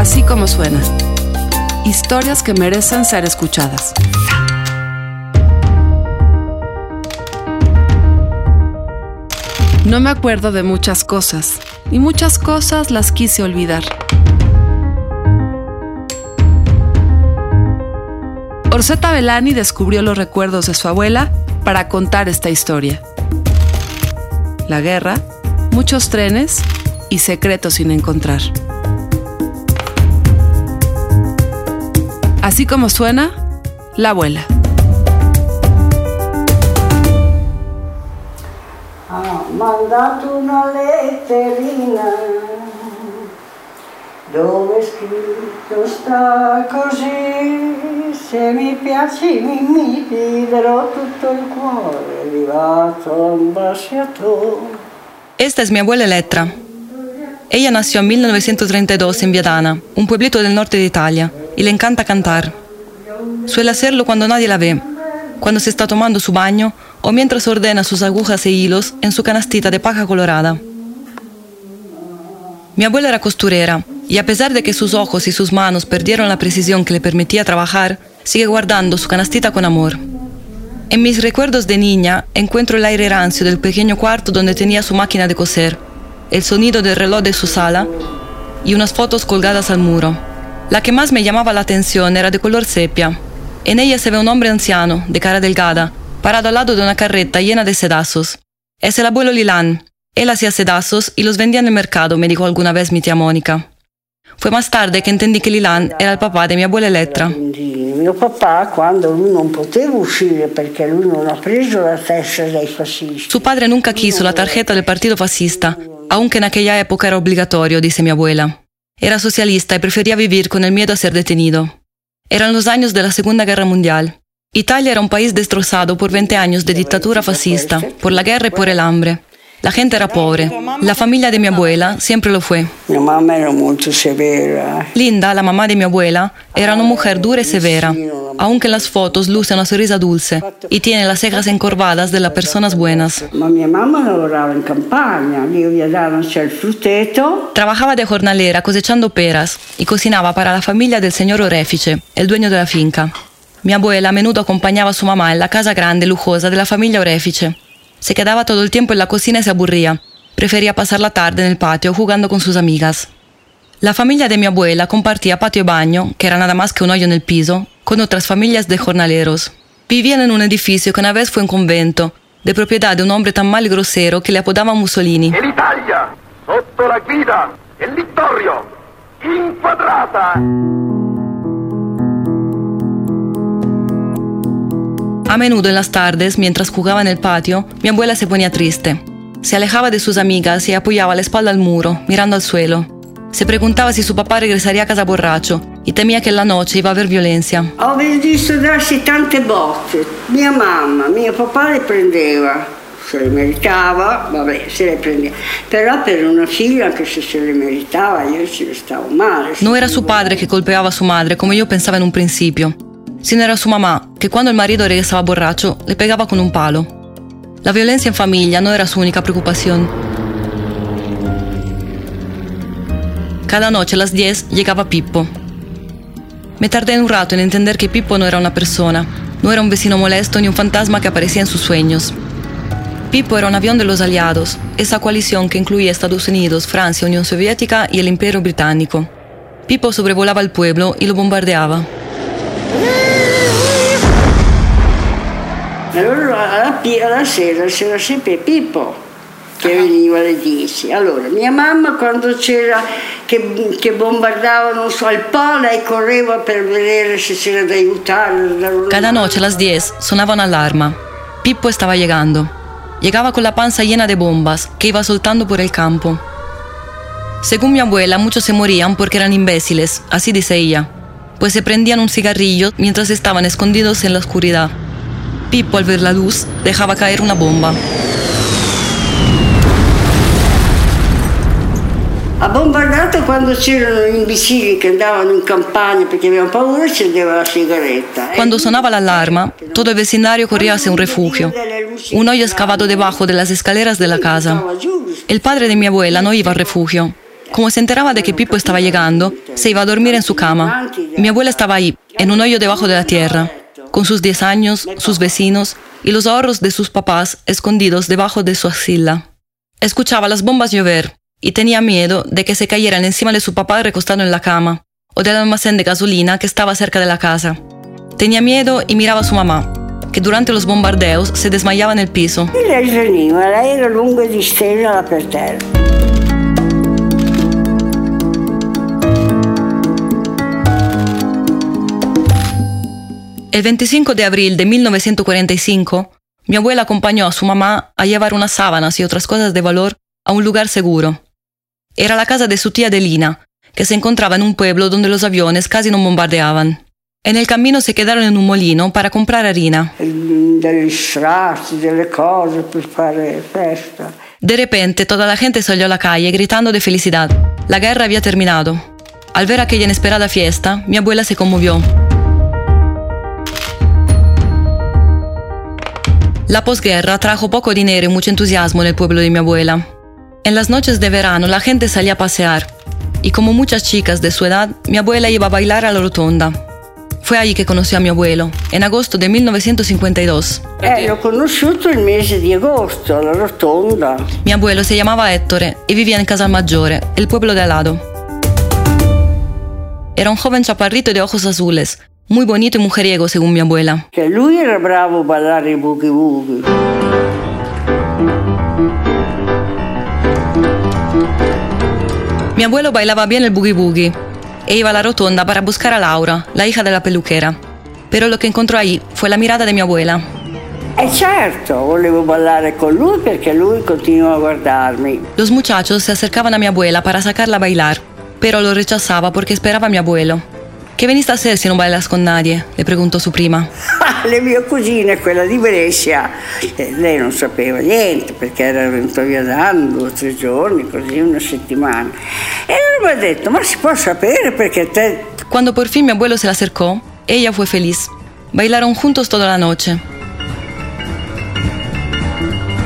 Así como suena. Historias que merecen ser escuchadas. No me acuerdo de muchas cosas, y muchas cosas las quise olvidar. Orseta Belani descubrió los recuerdos de su abuela para contar esta historia. La guerra, muchos trenes y secretos sin encontrar. Así como suena, la abuela. Ha mandato una letterina dove scritto sta così se mi piaci mi, mi darò tutto il cuore arrivato ambasciatore Esta es mi abuela Elettra. Ella nació en 1932 en Viadana, un pueblito del norte de Italia, y le encanta cantar. Suele hacerlo cuando nadie la ve, cuando se está tomando su baño o mientras ordena sus agujas e hilos en su canastita de paja colorada. Mi abuela era costurera y a pesar de que sus ojos y sus manos perdieron la precisión que le permitía trabajar, sigue guardando su canastita con amor. En mis recuerdos de niña encuentro el aire rancio del pequeño cuarto donde tenía su máquina de coser, el sonido del reloj de su sala y unas fotos colgadas al muro. La que más me llamaba la atención era de color sepia. En ella se ve un hombre anciano, de cara delgada, parado al lado de una carreta llena de sedazos. Es el abuelo Lilán. Él hacía sedazos y los vendía en el mercado, me dijo alguna vez mi tía Mónica. Fue más tarde que entendí que Lilán era el papá de mi abuela Elettra. Mio papà quando lui non poteva uscire perché lui non ha preso la testa dei fascisti Su padre nunca quiso la tarjeta del partido fascista, aunque en aquella época era obligatorio, dice mi abuela. Era socialista y prefería vivir con el miedo a ser detenido. Eran los años de la Segunda Guerra Mundial. Italia era un país destrozado por 20 años de dictadura fascista, por la guerra y por el hambre. La gente era pobre. La familia de mi abuela siempre lo fue. mia mamma era molto severa Linda, la mamá de mi abuela, era una mujer dura y severa, aunque en las fotos luce una sonrisa dulce y tiene las cejas encorvadas de las personas buenas. ma mia mamma lavorava in campagna lì a Viadana c'è il frutteto Trabajaba de jornalera cosechando peras y cocinaba para la familia del señor Orefice, el dueño de la finca. Mi abuela a menudo acompañaba a su mamá en la casa grande y lujosa de la familia Orefice. Se quedaba todo el tiempo en la cocina y se aburría. Prefería pasar la tarde en el patio jugando con sus amigas. La familia de mi abuela compartía patio y baño, que era nada más que un hoyo en el piso, con otras familias de jornaleros. Vivían en un edificio que una vez fue un convento, de propiedad de un hombre tan mal y grosero que le apodaban Mussolini. E l'Italia, sotto la guida del Vittorio, inquadrata. A menudo en las tardes, mientras jugaba en el patio, mi abuela se ponía triste. Se alejaba de sus amigas y apoyaba la espalda al muro, mirando al suelo. Se preguntaba si su papá regresaría a casa borracho y temía que la noche iba a haber violencia. ho visto darsi tante botte mia mamma mio papà le prendeva se le meritava vabbè se le prendeva però per una figlia anche se se le meritava io ci stavo male No era su padre que golpeaba a su madre como yo pensaba en un principio, sino era su mamá, que cuando el marido regresaba borracho le pegaba con un palo. La violencia en familia no era su única preocupación. Cada noche a las 10 llegaba Pippo. Me tardé un rato en entender que Pippo no era una persona, no era un vecino molesto ni un fantasma que aparecía en sus sueños. Pippo era un avión de los aliados, esa coalición que incluía Estados Unidos, Francia, Unión Soviética y el Imperio Británico. Pippo sobrevolaba el pueblo y lo bombardeaba. Allora alla, alla sera c'era sempre Pippo che veniva alle 10 allora mia mamma quando c'era che, che bombardavano su al po lei correva per vedere se c'era da aiutare Cada noche a las 10 sonaba una alarma. Pippo estaba llegando. Llegaba con la panza llena de bombas que iba soltando por el campo. Según mi abuela, muchos se morían porque eran imbéciles, así dice ella, pues se prendían un cigarrillo mientras estaban escondidos en la oscuridad. Pippo, al ver la luz, dejaba caer una bomba. ha bombardato quando c'erano imbecilli che andavano in campagna perché avevano paura e accendeva la sigaretta Cuando sonaba la alarma, todo el vecindario corría hacia un refugio, un hoyo excavado debajo de las escaleras de la casa. El padre de mi abuela no iba al refugio. Como se enteraba de que Pippo estaba llegando, se iba a dormir en su cama. Mi abuela estaba ahí, en un hoyo debajo de la tierra, con sus 10 años, sus vecinos y los ahorros de sus papás escondidos debajo de su axila. Escuchaba las bombas llover y tenía miedo de que se cayeran encima de su papá recostado en la cama o del almacén de gasolina que estaba cerca de la casa. Tenía miedo y miraba a su mamá, que durante los bombardeos se desmayaba en el piso. E lei era lunga distesa per terra. El 25 de abril de 1945, mi abuela acompañó a su mamá a llevar unas sábanas y otras cosas de valor a un lugar seguro. Era la casa de su tía Delina, que se encontraba en un pueblo donde los aviones casi no bombardeaban. En el camino se quedaron en un molino para comprar harina. Festa. De repente toda la gente salió a la calle gritando de felicidad. La guerra había terminado. Al ver aquella inesperada fiesta, mi abuela se conmovió. La posguerra trajo poco dinero y mucho entusiasmo en el pueblo de mi abuela. En las noches de verano la gente salía a pasear y como muchas chicas de su edad, mi abuela iba a bailar a la rotonda. Fue allí que conoció a mi abuelo, en agosto de 1952. Eh, l'ho conosciuto il mese di agosto alla rotonda. Mi abuelo se llamaba Ettore y vivía en Casalmaggiore, el pueblo de al lado. Era un joven chaparrito de ojos azules, muy bonito y mujeriego según mi abuela. Che lui era bravo a ballare i boogie woogie. Mi abuelo bailaba bien el boogie boogie e iba a la rotonda para buscar a Laura, la hija de la peluquera. Pero lo que encontró ahí fue la mirada de mi abuela. E certo, volevo ballare con lui perché lui continuava a guardarmi. Los muchachos se acercaban a mi abuela para sacarla a bailar, pero lo rechazaba porque esperaba a mi abuelo. ¿Qué veniste a hacer si no bailas con nadie? le preguntó su prima. Ah, Le mie cugine, quella di Brescia, eh, lei non sapeva niente perché era venuta via da anni, due o tre giorni, così una settimana. E allora mi ha detto, ma si può sapere perché te... Cuando por fin mi abuelo se le acercó, ella fue feliz. Bailaron juntos toda la noche.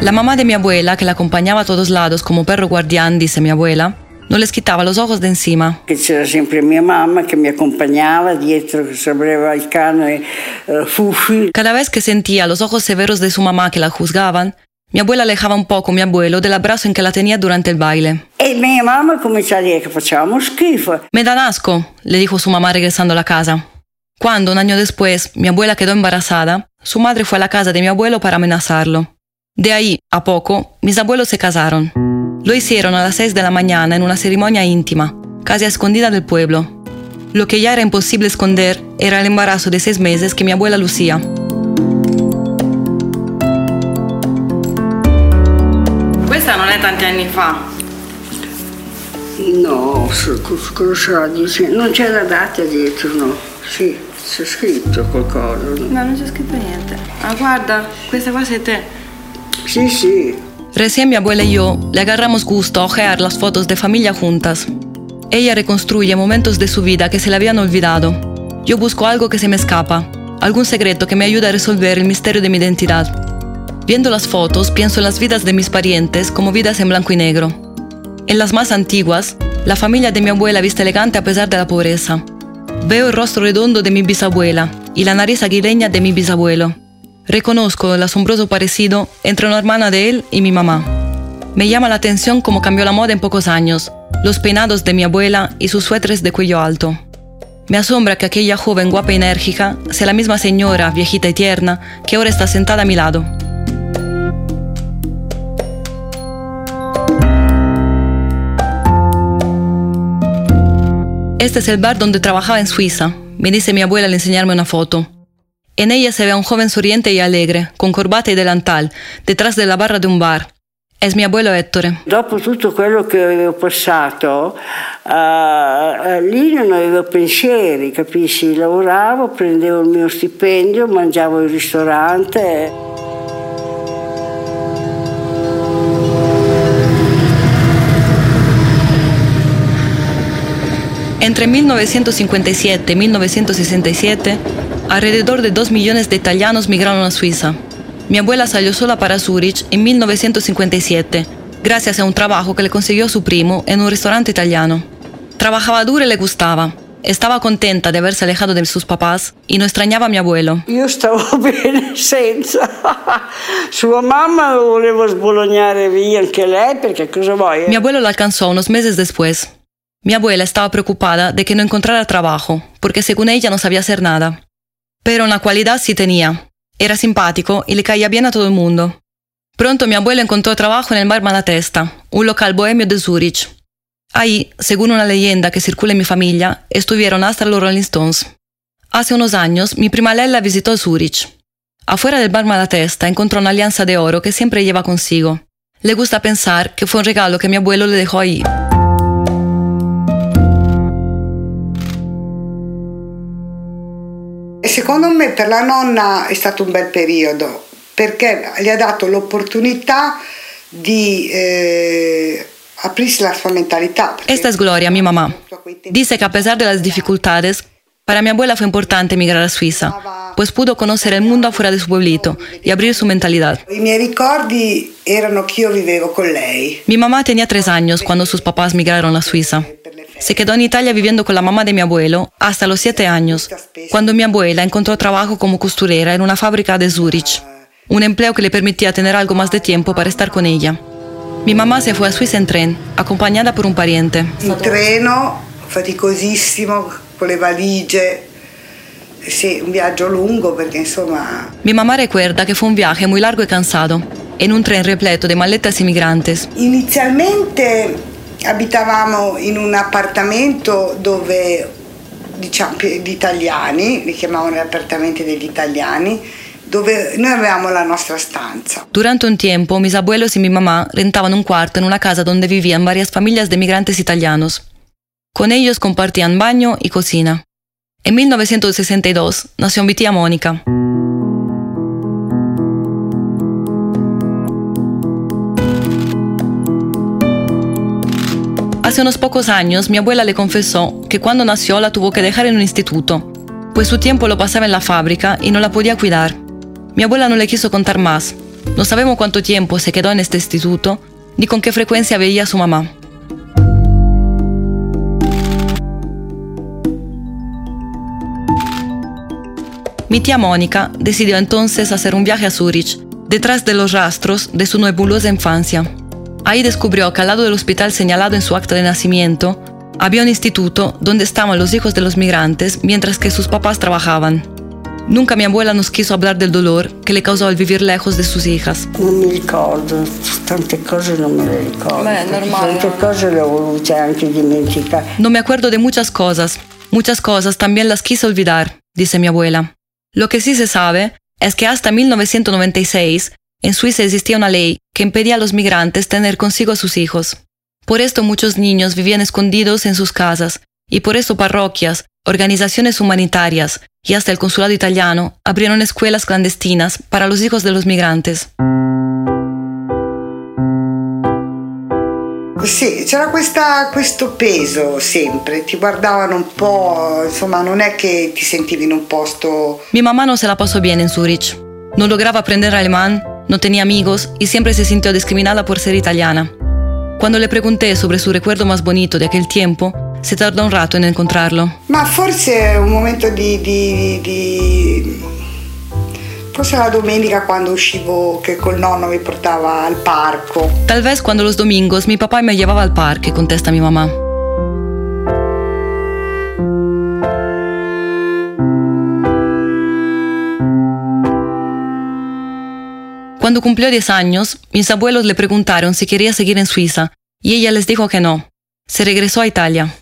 La mamá de mi abuela, que la acompañaba a todos lados como perro guardián, dice mi abuela, no les quitaba los ojos de encima. Che c'era sempre mia mamma che mi accompagnava dietro, che sapeva il cane eh, Fufi. Cada vez que sentía los ojos severos de su mamá que la juzgaban, mi abuela alejaba un poco a mi abuelo del abrazo en que la tenía durante el baile. E mia mamma cominciò a dire che facevamo schifo. Me dan asco, le dijo su mamá regresando a la casa. Cuando, un año después, mi abuela quedó embarazada, su madre fue a la casa de mi abuelo para amenazarlo. De ahí, a poco, mis abuelos se casaron. Lo hicieron a las 6 de la mañana en una ceremonia íntima, casi a escondida del pueblo. Lo que ya era imposible esconder era el embarazo de seis meses que mi abuela lucía. Questa non è tanti anni fa. No? Dice- Non c'è la data dietro, no. Sì, c'è scritto qualcosa. no? No, non c'è scritto niente. Ah, guarda, questa qua sei te. Sì, sì. Recién mi abuela y yo le agarramos gusto a ojear las fotos de familia juntas. Ella reconstruye momentos de su vida que se le habían olvidado. Yo busco algo que se me escapa, algún secreto que me ayude a resolver el misterio de mi identidad. Viendo las fotos, pienso en las vidas de mis parientes como vidas en blanco y negro. En las más antiguas, la familia de mi abuela viste elegante a pesar de la pobreza. Veo el rostro redondo de mi bisabuela y la nariz aguileña de mi bisabuelo. Reconozco el asombroso parecido entre una hermana de él y mi mamá. Me llama la atención cómo cambió la moda en pocos años, los peinados de mi abuela y sus suéteres de cuello alto. Me asombra que aquella joven guapa y enérgica sea la misma señora, viejita y tierna, que ahora está sentada a mi lado. Este es el bar donde trabajaba en Suiza, me dice mi abuela al enseñarme una foto. En ella se ve a un joven sonriente y alegre, con corbata y delantal, detrás de la barra de un bar. Es mi abuelo Ettore. Dopo tutto quello che avevo passato, eh, lì non avevo pensieri, capisci? Lavoravo, prendevo il mio stipendio, mangiavo al ristorante. Entre 1957 y 1967, alrededor de 2 millones de italianos migraron a Suiza. Mi abuela salió sola para Zurich en 1957 gracias a un trabajo que le consiguió su primo en un restaurante italiano. Trabajaba duro y le gustaba. Estaba contenta de haberse alejado de sus papás y no extrañaba a mi abuelo. Io stavo bene senza. Sua mamma lo volevo sbolognare via anche lei perché cosa vuoi? Mi abuelo lo alcanzó unos meses después. Mi abuela estaba preocupada de que no encontrara trabajo, porque según ella no sabía hacer nada. Pero una cualidad sí tenía. Era simpático y le caía bien a todo el mundo. Pronto mi abuelo encontró trabajo en el Bar Malatesta, un local bohemio de Zurich. Ahí, según una leyenda que circula en mi familia, estuvieron hasta los Rolling Stones. Hace unos años, mi prima Lella visitó Zurich. Afuera del Bar Malatesta encontró una alianza de oro que siempre lleva consigo. Le gusta pensar que fue un regalo que mi abuelo le dejó ahí. Secondo me per la nonna è stato un bel periodo perché gli ha dato l'opportunità di eh, aprirsi la sua mentalità. perché Esta es Gloria, mi mamá. Dice que a pesar de las dificultades, para mi abuela fue importante emigrar a Suiza, pues pudo conocer el mundo afuera de su pueblito y abrir su mentalidad. I miei ricordi erano che io vivevo con lei. Mi mamá tenía tres años cuando sus papás migraron a Suiza. Se quedó en Italia viviendo con la mamá de mi abuelo hasta los siete años, cuando mi abuela encontró trabajo como costurera en una fábrica de Zurich, un empleo que le permitía tener algo más de tiempo para estar con ella. Mi mamá se fue a Suiza en tren, acompañada por un pariente. In treno, faticosissimo, con le valigie. Sì, un viaggio lungo perché insomma Mi mamá recuerda que fue un viaje muy largo y cansado, en un tren repleto de maletas inmigrantes. Inizialmente abitavamo in un appartamento dove, diciamo, gli italiani, li chiamavano gli appartamenti degli italiani, dove noi avevamo la nostra stanza. Durante un tiempo, mis abuelos y mi mamá rentaban un cuarto en una casa donde vivían varias familias de migrantes italianos. Con ellos compartían baño y cocina. En 1962 nació mi tía Mónica. Hace unos pocos años mi abuela le confesó que cuando nació la tuvo que dejar en un instituto, pues su tiempo lo pasaba en la fábrica y no la podía cuidar. Mi abuela no le quiso contar más. No sabemos cuánto tiempo se quedó en este instituto ni con qué frecuencia veía a su mamá. Mi tía Mónica decidió entonces hacer un viaje a Zurich, detrás de los rastros de su nebulosa infancia. Ahí descubrió que al lado del hospital señalado en su acta de nacimiento había un instituto donde estaban los hijos de los migrantes mientras que sus papás trabajaban. Nunca mi abuela nos quiso hablar del dolor que le causó el vivir lejos de sus hijas. Non mi ricordo, tante cose non me ricordo. Beh, è normale, Tante no? cose le ho volute anche dimenticare. No me acuerdo de muchas cosas. Muchas cosas también las quise olvidar, dice mi abuela. Lo que sí se sabe es que hasta 1996 en Suiza existía una ley que impedía a los migrantes tener consigo a sus hijos. Por esto muchos niños vivían escondidos en sus casas y por eso parroquias, organizaciones humanitarias y hasta el consulado italiano abrieron escuelas clandestinas para los hijos de los migrantes. Sì, c'era questa- questo peso sempre, ti guardavano un po', insomma non è che ti sentivi in un posto Mi mamá no se la pasó bien en Zurich. No lograba aprender alemán, no tenía amigos y siempre se sintió discriminada por ser italiana. Cuando le pregunté sobre su recuerdo más bonito de aquel tiempo, se tardó un rato en encontrarlo. Ma forse un momento di, di- di- Forse la domenica quando uscivo che col nonno mi portava al parco. Tal vez cuando los domingos mi papá me llevaba al parque, contesta mi mamá. Cuando cumplió 10 años, mis abuelos le preguntaron si quería seguir en Suiza y ella les dijo que no. Se regresó a Italia.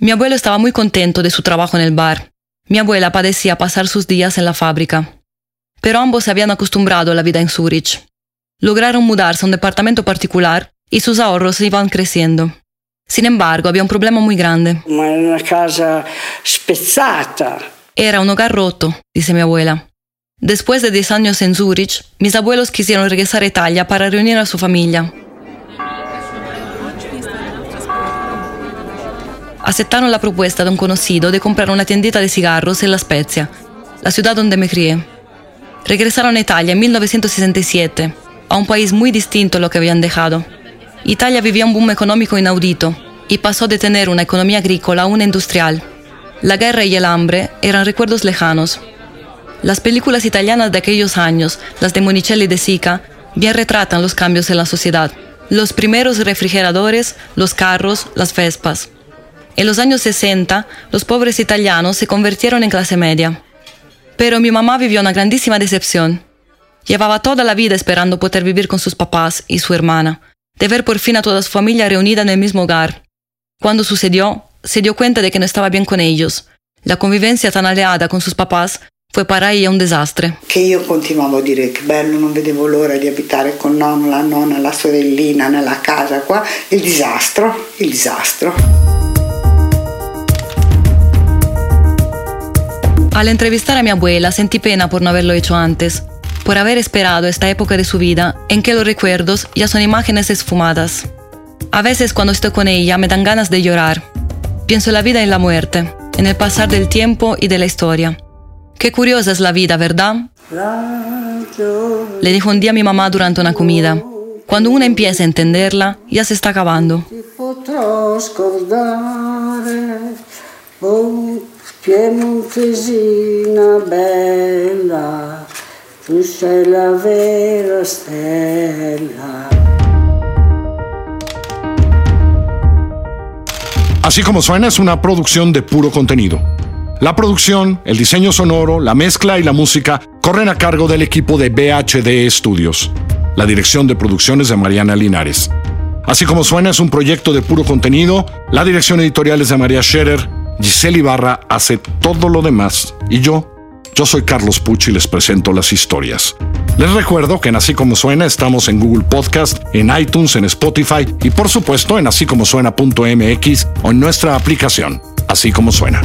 Mi abuelo estaba muy contento de su trabajo en el bar. Mi abuela padecía pasar sus días en la fábrica. Pero ambos se habían acostumbrado a la vida en Zurich. Lograron mudarse a un departamento particular y sus ahorros iban creciendo. Sin embargo, había un problema muy grande. Era una casa spezzata. Era un hogar roto, dice mi abuela. Después de 10 años en Zurich, mis abuelos quisieron regresar a Italia para reunir a su familia. Aceptaron la propuesta de un conocido de comprar una tiendita de cigarros en La Spezia, la ciudad donde me crié. Regresaron a Italia en 1967, a un país muy distinto a lo que habían dejado. Italia vivía un boom económico inaudito y pasó de tener una economía agrícola a una industrial. La guerra y el hambre eran recuerdos lejanos. Las películas italianas de aquellos años, las de Monicelli de Sica, bien retratan los cambios en la sociedad. Los primeros refrigeradores, los carros, las vespas. En los años 60, los pobres italianos se convirtieron en clase media. Pero mi mamá vivió una grandísima decepción. Llevaba toda la vida esperando poder vivir con sus papás y su hermana, de ver por fin a toda su familia reunida en el mismo hogar. Cuando sucedió, se dio cuenta de que no estaba bien con ellos. La convivencia tan aliada con sus papás fue para ella un desastre. Che io continuavo a dire che bello, non vedevo l'ora di abitare con nonno, la nonna, la sorellina nella casa qua. Il disastro, il disastro. Al entrevistar a mi abuela sentí pena por no haberlo hecho antes, por haber esperado esta época de su vida en que los recuerdos ya son imágenes esfumadas. A veces cuando estoy con ella me dan ganas de llorar. Pienso en la vida y en la muerte, en el pasar del tiempo y de la historia. Qué curiosa es la vida, ¿verdad? Le dijo un día mi mamá durante una comida. Cuando uno empieza a entenderla, ya se está acabando. Así como suena es una producción de puro contenido. La producción, el diseño sonoro, la mezcla y la música corren a cargo del equipo de BHD Studios. La dirección de producciones de Mariana Linares. Así como suena es un proyecto de puro contenido, la dirección editorial es de María Scherer, Giselle Ibarra hace todo lo demás y yo, yo soy Carlos Puch y les presento las historias. Les recuerdo que en Así Como Suena estamos en Google Podcast, en iTunes, en Spotify y por supuesto en así como suena.mx o en nuestra aplicación, Así Como Suena.